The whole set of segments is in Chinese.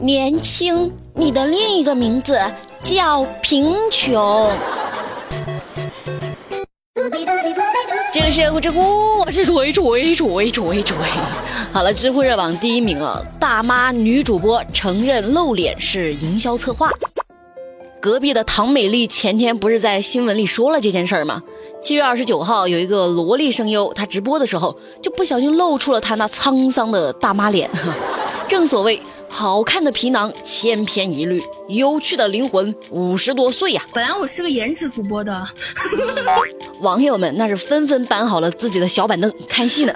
年轻，你的另一个名字叫贫穷。这个是知乎，我是追追追追追。好了，知乎热榜第一名啊，大妈女主播承认露脸是营销策划。隔壁的唐美丽前天不是在新闻里说了这件事儿吗？七月二十九号，有一个萝莉声优，她直播的时候就不小心露出了她那沧桑的大妈脸。正所谓。好看的皮囊千篇一律，有趣的灵魂五十多岁呀！本来我是个颜值主播的，网友们那是纷纷搬好了自己的小板凳看戏呢。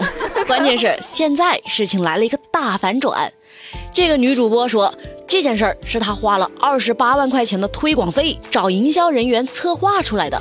关键是现在事情来了一个大反转，这个女主播说这件事儿是她花了二十八万块钱的推广费找营销人员策划出来的。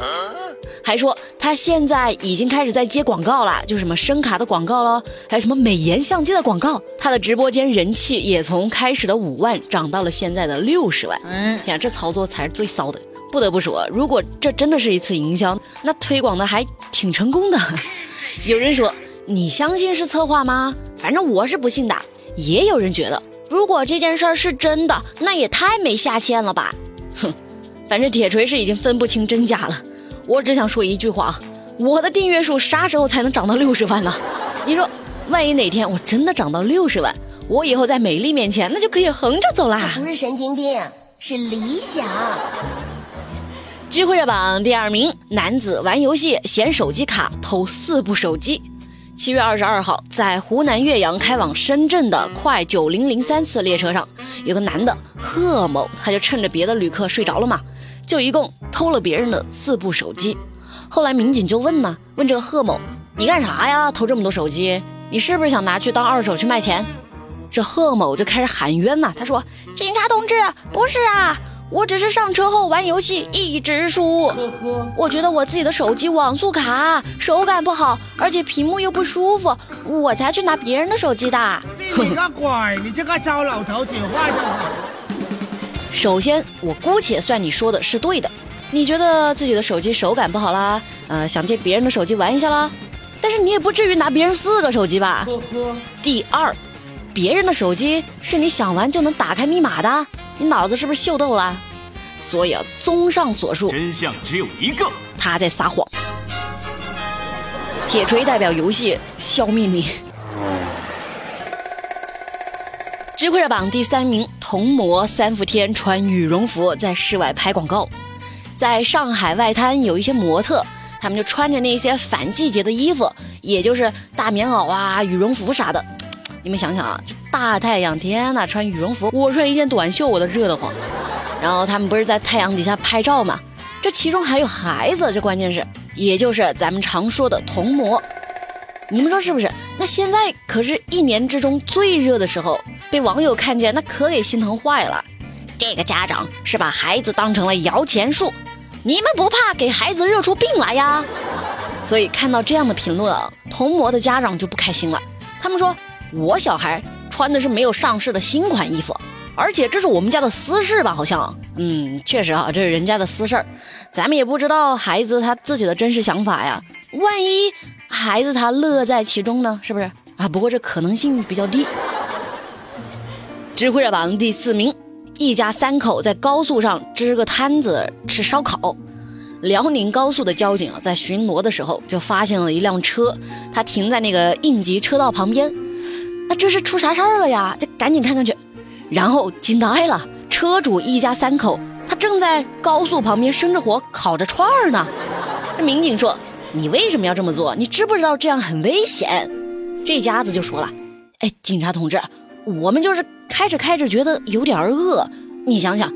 还说她现在已经开始在接广告了，就什么声卡的广告了，还有什么美颜相机的广告。她的直播间人气也从开始的五万涨到了现在的六十万。嗯，呀，这操作才是最骚的。不得不说，如果这真的是一次营销，那推广的还挺成功的。有人说，你相信是策划吗？反正我是不信的。也有人觉得，如果这件事儿是真的，那也太没下限了吧。哼，反正铁锤是已经分不清真假了。我只想说一句话，我的订阅数啥时候才能涨到六十万呢？你说，万一哪天我真的涨到六十万，我以后在美丽面前那就可以横着走啦。不是神经病，是理想。知乎热榜第二名，男子玩游戏嫌手机卡偷四部手机。七月二十二号，在湖南岳阳开往深圳的快九零零三次列车上，有个男的贺某，他就趁着别的旅客睡着了嘛。就一共偷了别人的四部手机，后来民警就问呢，问这个贺某，你干啥呀？偷这么多手机，你是不是想拿去当二手去卖钱？这贺某就开始喊冤呐，他说：“警察同志，不是啊，我只是上车后玩游戏一直输，我觉得我自己的手机网速卡，手感不好，而且屏幕又不舒服，我才去拿别人的手机的。”你个鬼，你这个糟老头子坏的。首先，我姑且算你说的是对的。你觉得自己的手机手感不好啦，呃，想借别人的手机玩一下啦。但是你也不至于拿别人四个手机吧？呵呵。第二，别人的手机是你想玩就能打开密码的，你脑子是不是秀逗了？所以啊，综上所述，真相只有一个，他在撒谎。铁锤代表游戏消灭你。知乎热榜第三名，童模三伏天穿羽绒服在室外拍广告。在上海外滩有一些模特，他们就穿着那些反季节的衣服，也就是大棉袄啊、羽绒服啥的。你们想想啊，这大太阳天呐，穿羽绒服，我穿一件短袖我都热得慌。然后他们不是在太阳底下拍照吗？这其中还有孩子，这关键是，也就是咱们常说的童模。你们说是不是？那现在可是一年之中最热的时候。被网友看见，那可给心疼坏了。这个家长是把孩子当成了摇钱树，你们不怕给孩子热出病来呀？所以看到这样的评论啊，童模的家长就不开心了。他们说：“我小孩穿的是没有上市的新款衣服，而且这是我们家的私事吧？好像，嗯，确实啊，这是人家的私事儿，咱们也不知道孩子他自己的真实想法呀。万一孩子他乐在其中呢？是不是啊？不过这可能性比较低。”知乎热榜第四名，一家三口在高速上支个摊子吃烧烤。辽宁高速的交警啊，在巡逻的时候就发现了一辆车，它停在那个应急车道旁边。那这是出啥事儿了呀？就赶紧看看去。然后惊呆了，车主一家三口，他正在高速旁边生着火烤着串儿呢。这民警说：“你为什么要这么做？你知不知道这样很危险？”这家子就说了：“哎，警察同志，我们就是。”开着开着觉得有点饿，你想想，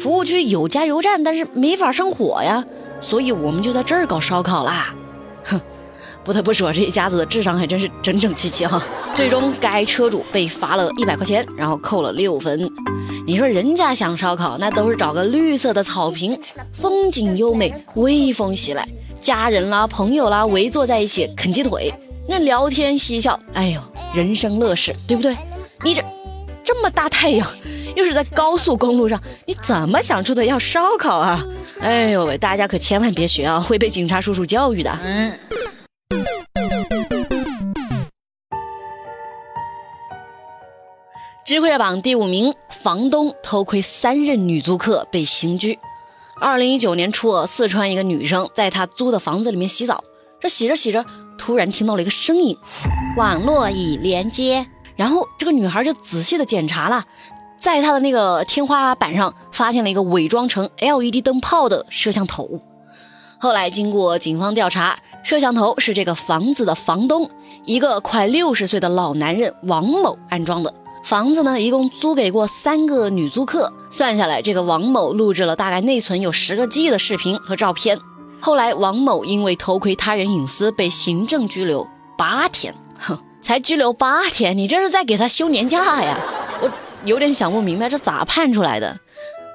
服务区有加油站，但是没法生火呀，所以我们就在这儿搞烧烤啦。哼，不得不说这一家子的智商还真是整整齐齐哈。最终该车主被罚了一百块钱，然后扣了六分。你说人家想烧烤，那都是找个绿色的草坪，风景优美，微风袭来，家人啦、朋友啦围坐在一起啃鸡腿，那聊天嬉笑，哎呦，人生乐事，对不对？你这。这么大太阳，又是在高速公路上，你怎么想出的要烧烤啊？哎呦喂，大家可千万别学啊，会被警察叔叔教育的。嗯。智慧榜第五名，房东偷窥三任女租客被刑拘。二零一九年初，四川一个女生在她租的房子里面洗澡，这洗着洗着，突然听到了一个声音：“网络已连接。”然后这个女孩就仔细的检查了，在她的那个天花板上发现了一个伪装成 LED 灯泡的摄像头。后来经过警方调查，摄像头是这个房子的房东，一个快六十岁的老男人王某安装的。房子呢，一共租给过三个女租客，算下来，这个王某录制了大概内存有十个 G 的视频和照片。后来，王某因为偷窥他人隐私被行政拘留八天，哼，才拘留八天，你这是在给他休年假呀？我有点想不明白，这咋判出来的？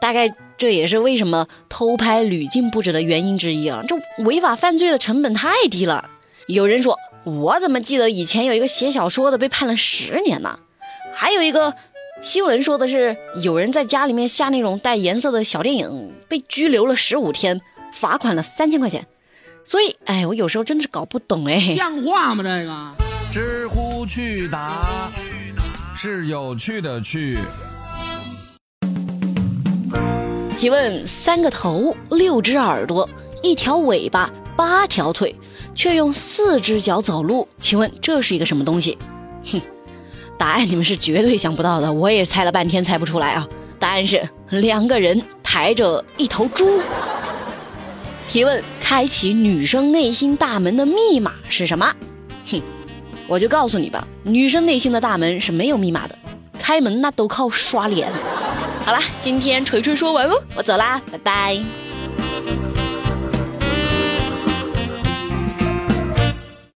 大概这也是为什么偷拍屡禁不止的原因之一啊！这违法犯罪的成本太低了。有人说，我怎么记得以前有一个写小说的被判了十年呢？还有一个新闻说的是，有人在家里面下那种带颜色的小电影，被拘留了十五天，罚款了三千块钱。所以，哎，我有时候真的是搞不懂哎，像话吗？这个知乎趣答是有趣的趣。提问：三个头，六只耳朵，一条尾巴，八条腿，却用四只脚走路，请问这是一个什么东西？哼。答案你们是绝对想不到的，我也猜了半天猜不出来啊！答案是两个人抬着一头猪。提问：开启女生内心大门的密码是什么？哼，我就告诉你吧，女生内心的大门是没有密码的，开门那都靠刷脸。好了，今天锤锤说完了，我走啦，拜拜。